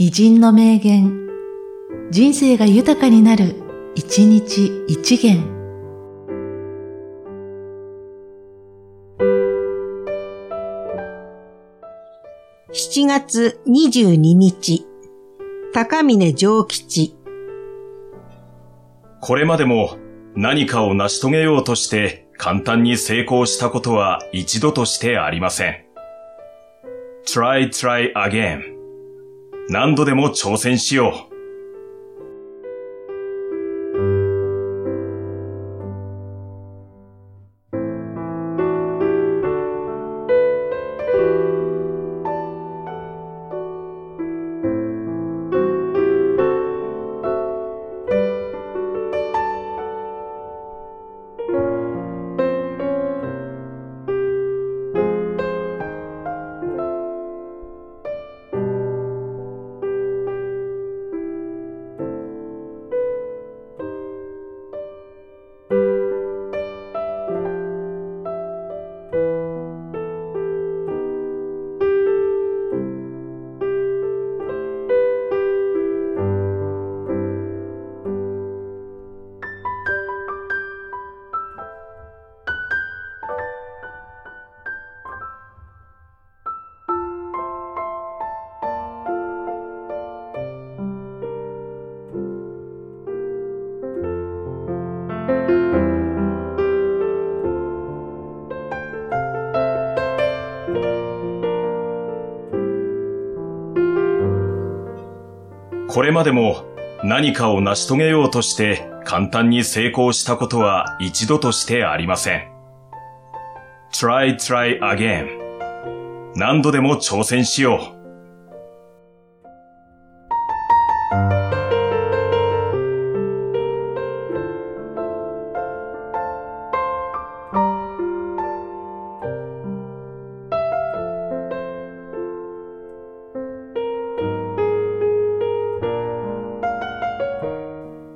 偉人の名言、人生が豊かになる、一日一元。7月22日、高峰上吉。これまでも何かを成し遂げようとして簡単に成功したことは一度としてありません。try, try again. 何度でも挑戦しよう。これまでも何かを成し遂げようとして簡単に成功したことは一度としてありません。try, try again. 何度でも挑戦しよう。